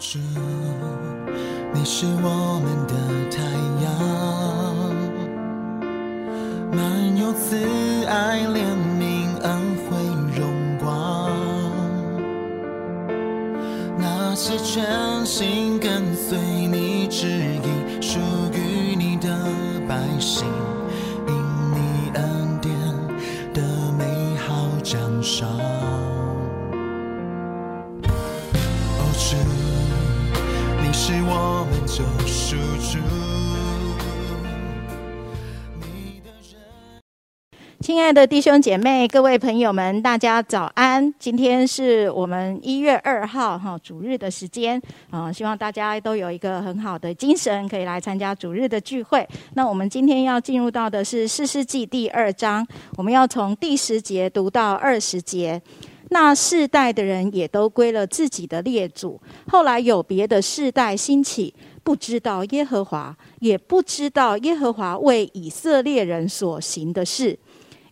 着，你是我们的太阳，满有慈爱、怜悯、恩惠、荣光。那些全新救赎主。你的人亲爱的弟兄姐妹、各位朋友们，大家早安！今天是我们一月二号哈主日的时间啊、希望大家都有一个很好的精神，可以来参加主日的聚会。那我们今天要进入到的是四世纪第二章，我们要从第十节读到二十节。那世代的人也都归了自己的列祖，后来有别的世代兴起，不知道耶和华，也不知道耶和华为以色列人所行的事。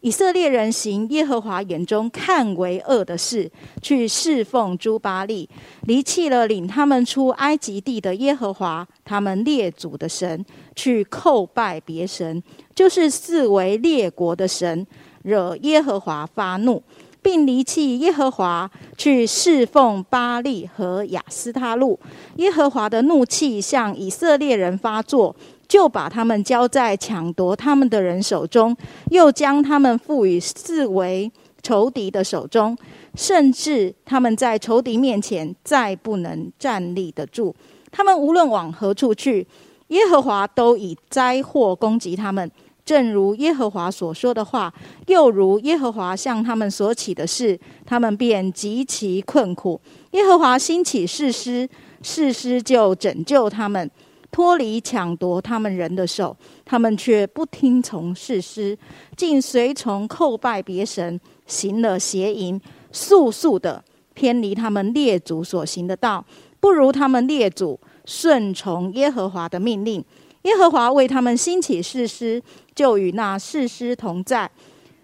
以色列人行耶和华眼中看为恶的事，去侍奉朱巴利，离弃了领他们出埃及地的耶和华，他们列祖的神，去叩拜别神，就是四为列国的神，惹耶和华发怒，并离弃耶和华，去侍奉巴利和亚斯他路。耶和华的怒气向以色列人发作，就把他们交在抢夺他们的人手中，又将他们赋予视为仇敌的手中，甚至他们在仇敌面前再不能站立得住。他们无论往何处去，耶和华都以灾祸攻击他们。正如耶和华所说的话，又如耶和华向他们所起的事，他们便极其困苦。耶和华兴起士师，士师就拯救他们，脱离抢夺他们人的手。他们却不听从士师，竟随从叩拜别神，行了邪淫，速速的偏离他们列祖所行的道，不如他们列祖顺从耶和华的命令。耶和华为他们兴起士师，就与那士师同在。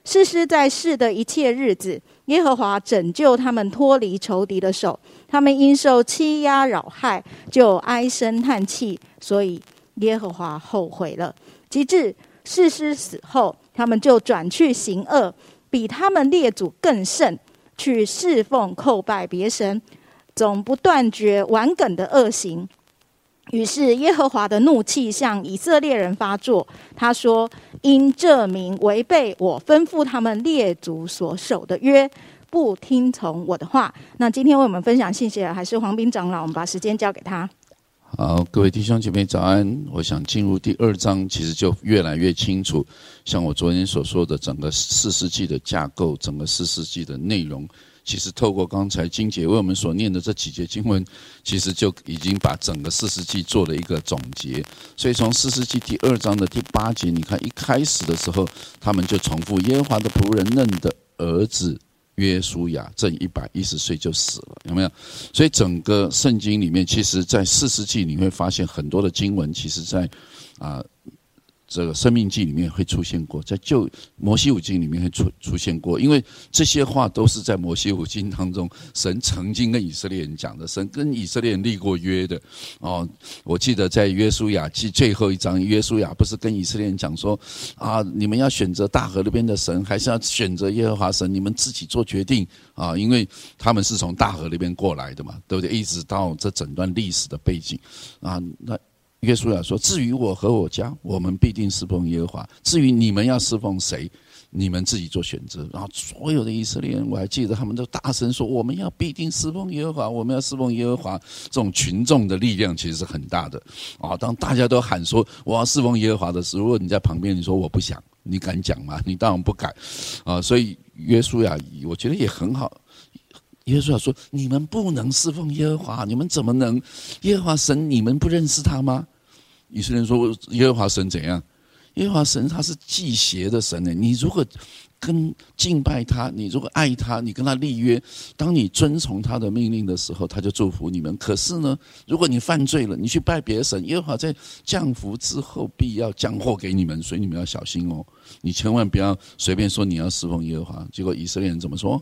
士师在世的一切日子，耶和华拯救他们脱离仇敌的手。他们因受欺压扰害，就唉声叹气，所以耶和华后悔了。及至士师死后，他们就转去行恶，比他们列祖更甚，去侍奉叩拜别神，总不断绝顽梗的恶行。于是耶和华的怒气向以色列人发作。他说：“因这名违背我吩咐他们列祖所守的约，不听从我的话。”那今天为我们分享信息的还是黄斌长老，我们把时间交给他。好，各位弟兄姐妹早安。我想进入第二章，其实就越来越清楚。像我昨天所说的，整个四世纪的架构，整个四世纪的内容，其实透过刚才金姐为我们所念的这几节经文，其实就已经把整个四世纪做了一个总结。所以从四世纪第二章的第八节，你看一开始的时候，他们就重复耶和华的仆人嫩的儿子约书亚正一百一十岁就死了，有没有？所以整个圣经里面，其实在四世纪你会发现很多的经文，其实在啊。这个生命记里面会出现过，在旧摩西五经里面会出出现过，因为这些话都是在摩西五经当中，神曾经跟以色列人讲的，神跟以色列人立过约的。哦，我记得在约书亚记最后一章，约书亚不是跟以色列人讲说，啊，你们要选择大河那边的神，还是要选择耶和华神？你们自己做决定啊，因为他们是从大河那边过来的嘛，对不对？一直到这整段历史的背景啊，那。约书亚说：“至于我和我家，我们必定侍奉耶和华。至于你们要侍奉谁，你们自己做选择。”然后所有的以色列人，我还记得他们都大声说：“我们要必定侍奉耶和华，我们要侍奉耶和华。”这种群众的力量其实是很大的啊！当大家都喊说“我要侍奉耶和华”的时候，如果你在旁边，你说“我不想”，你敢讲吗？你当然不敢啊！所以约书亚，我觉得也很好。耶稣说：“你们不能侍奉耶和华，你们怎么能？耶和华神，你们不认识他吗？”以色列人说：“耶和华神怎样？耶和华神他是祭邪的神呢。你如果跟敬拜他，你如果爱他，你跟他立约，当你遵从他的命令的时候，他就祝福你们。可是呢，如果你犯罪了，你去拜别的神，耶和华在降福之后必要降祸给你们，所以你们要小心哦。你千万不要随便说你要侍奉耶和华。结果以色列人怎么说？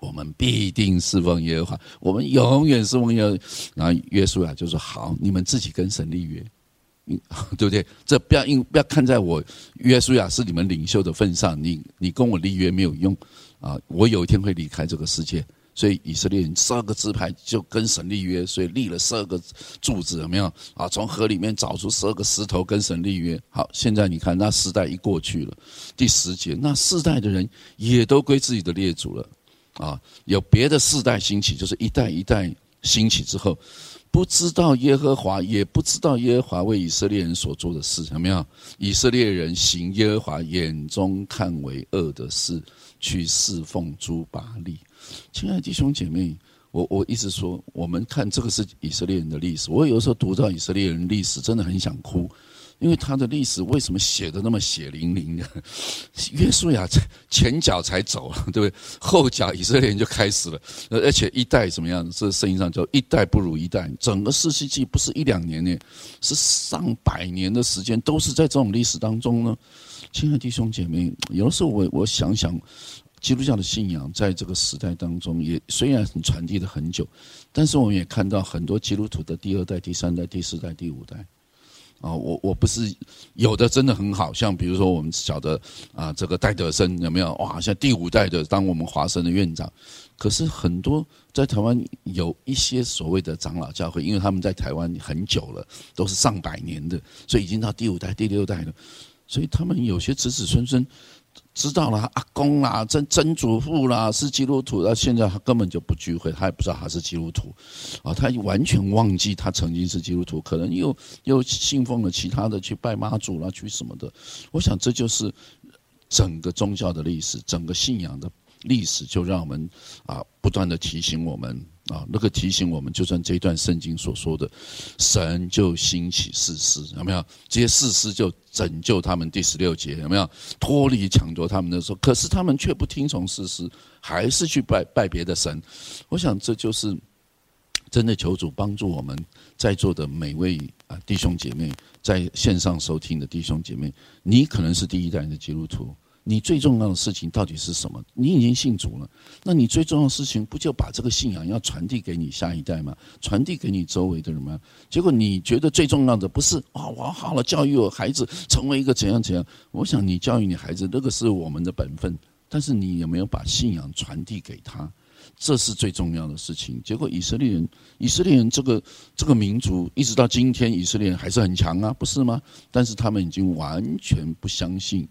我们必定侍奉耶和华，我们永远侍奉耶和。然后约书亚就说：“好，你们自己跟神立约，对不对？这不要因不要看在我约书亚是你们领袖的份上，你你跟我立约没有用啊！我有一天会离开这个世界。”所以以色列人十二个支派就跟神立约，所以立了十二个柱子，有没有啊？从河里面找出十二个石头跟神立约。好，现在你看那世代一过去了，第十节，那世代的人也都归自己的列祖了，啊，有别的世代兴起，就是一代一代兴起之后，不知道耶和华，也不知道耶和华为以色列人所做的事，有没有？以色列人行耶和华眼中看为恶的事，去侍奉朱巴利。亲爱的弟兄姐妹，我我一直说，我们看这个是以色列人的历史。我有时候读到以色列人历史，真的很想哭，因为他的历史为什么写的那么血淋淋的？约书亚前脚才走了，对不对？后脚以色列人就开始了，而且一代怎么样？这圣经上叫一代不如一代。整个四世纪不是一两年呢，是上百年的时间，都是在这种历史当中呢。亲爱的弟兄姐妹，有的时候我我想想。基督教的信仰在这个时代当中，也虽然很传递了很久，但是我们也看到很多基督徒的第二代、第三代、第四代、第五代。啊，我我不是有的真的很好，像比如说我们晓得啊，这个戴德森有没有？哇，像第五代的当我们华生的院长。可是很多在台湾有一些所谓的长老教会，因为他们在台湾很久了，都是上百年的，所以已经到第五代、第六代了，所以他们有些子子孙孙。知道了，阿公啦、曾曾祖父啦是基督徒，那现在他根本就不聚会，他也不知道他是基督徒，啊，他完全忘记他曾经是基督徒，可能又又信奉了其他的，去拜妈祖啦，去什么的。我想这就是整个宗教的历史，整个信仰的历史，就让我们啊不断的提醒我们。啊，那个提醒我们，就算这一段圣经所说的，神就兴起士师，有没有？这些士师就拯救他们。第十六节有没有？脱离抢夺他们的时候，可是他们却不听从士师，还是去拜拜别的神。我想这就是真的求主帮助我们在座的每位啊弟兄姐妹，在线上收听的弟兄姐妹，你可能是第一代的基督徒。你最重要的事情到底是什么？你已经信主了，那你最重要的事情不就把这个信仰要传递给你下一代吗？传递给你周围的人吗？结果你觉得最重要的不是啊，我好了教育我孩子成为一个怎样怎样？我想你教育你孩子，那个是我们的本分，但是你有没有把信仰传递给他？这是最重要的事情。结果以色列人，以色列人这个这个民族一直到今天，以色列人还是很强啊，不是吗？但是他们已经完全不相信。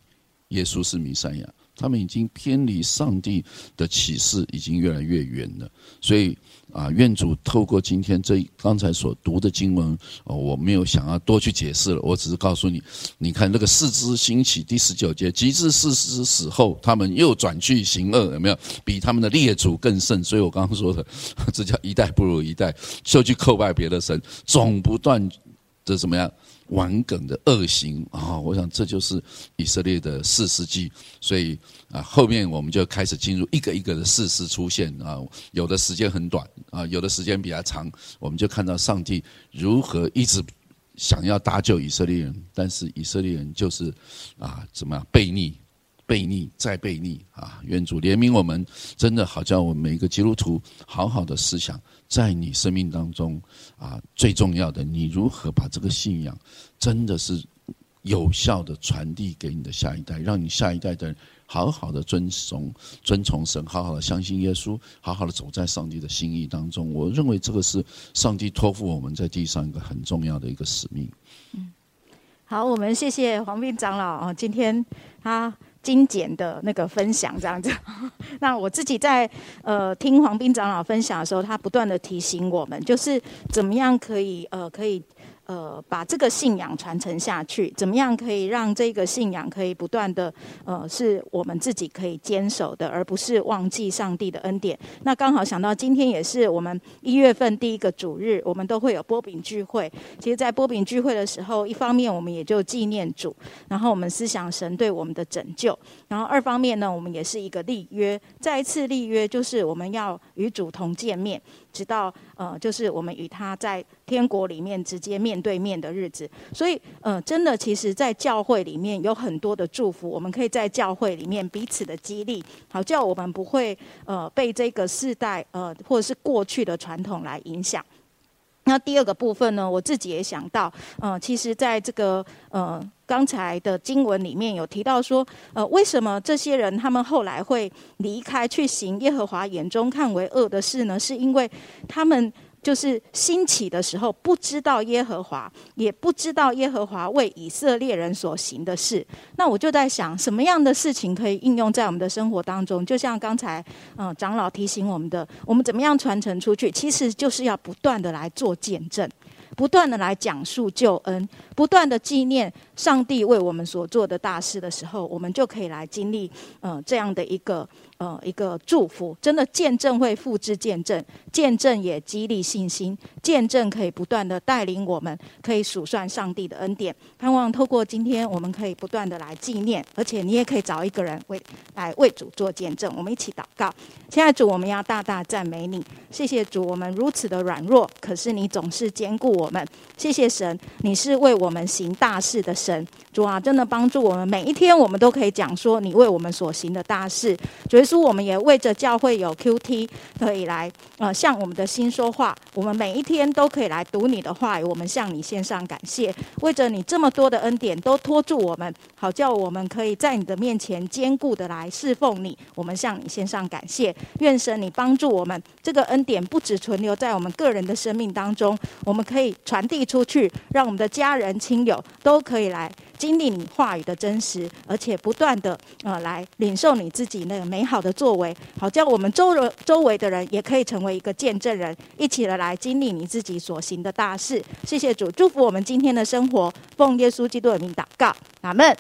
耶稣是弥赛亚，他们已经偏离上帝的启示，已经越来越远了。所以啊，愿主透过今天这刚才所读的经文，哦，我没有想要多去解释了，我只是告诉你，你看那个四肢兴起第十九节，及至四肢死后，他们又转去行恶，有没有？比他们的列祖更甚。所以我刚刚说的，这叫一代不如一代，就去叩拜别的神，总不断的怎么样？顽梗的恶行啊！我想这就是以色列的四世纪，所以啊，后面我们就开始进入一个一个的事实出现啊，有的时间很短啊，有的时间比较长，我们就看到上帝如何一直想要搭救以色列人，但是以色列人就是啊，怎么样背逆？背逆再背逆啊！愿主怜悯我们，真的好叫我们每一个基督徒好好的思想，在你生命当中啊，最重要的，你如何把这个信仰真的是有效的传递给你的下一代，让你下一代的人好好的遵从遵从神，好好的相信耶稣，好好的走在上帝的心意当中。我认为这个是上帝托付我们在地上一个很重要的一个使命。嗯，好，我们谢谢黄斌长老啊，今天他。精简的那个分享这样子，那我自己在呃听黄斌长老分享的时候，他不断的提醒我们，就是怎么样可以呃可以。呃，把这个信仰传承下去，怎么样可以让这个信仰可以不断的呃，是我们自己可以坚守的，而不是忘记上帝的恩典。那刚好想到今天也是我们一月份第一个主日，我们都会有波饼聚会。其实，在波饼聚会的时候，一方面我们也就纪念主，然后我们思想神对我们的拯救，然后二方面呢，我们也是一个立约，再一次立约就是我们要与主同见面，直到呃，就是我们与他在天国里面直接面。对面的日子。所以，呃，真的，其实，在教会里面有很多的祝福，我们可以在教会里面彼此的激励，好叫我们不会呃被这个世代呃或者是过去的传统来影响。那第二个部分呢，我自己也想到，呃，其实在这个呃刚才的经文里面有提到说，呃，为什么这些人他们后来会离开去行耶和华眼中看为恶的事呢？是因为他们。就是兴起的时候，不知道耶和华，也不知道耶和华为以色列人所行的事。那我就在想，什么样的事情可以应用在我们的生活当中？就像刚才嗯长老提醒我们的，我们怎么样传承出去？其实就是要不断的来做见证，不断的来讲述救恩，不断的纪念上帝为我们所做的大事的时候，我们就可以来经历嗯这样的一个。呃，一个祝福，真的见证会复制见证，见证也激励信心，见证可以不断的带领我们，可以数算上帝的恩典。盼望透过今天，我们可以不断的来纪念，而且你也可以找一个人为来为主做见证。我们一起祷告，亲爱主，我们要大大赞美你，谢谢主，我们如此的软弱，可是你总是兼顾我们。谢谢神，你是为我们行大事的神。主啊，真的帮助我们每一天，我们都可以讲说你为我们所行的大事。主。耶稣我们也为着教会有 Q T 可以来呃向我们的心说话，我们每一天都可以来读你的话语，我们向你献上感谢，为着你这么多的恩典都托住我们，好叫我们可以在你的面前坚固的来侍奉你，我们向你献上感谢，愿神你帮助我们，这个恩典不只存留在我们个人的生命当中，我们可以传递出去，让我们的家人亲友都可以来。经历你话语的真实，而且不断的呃来领受你自己那个美好的作为，好叫我们周围周围的人也可以成为一个见证人，一起的来经历你自己所行的大事。谢谢主，祝福我们今天的生活，奉耶稣基督的名祷告，阿门。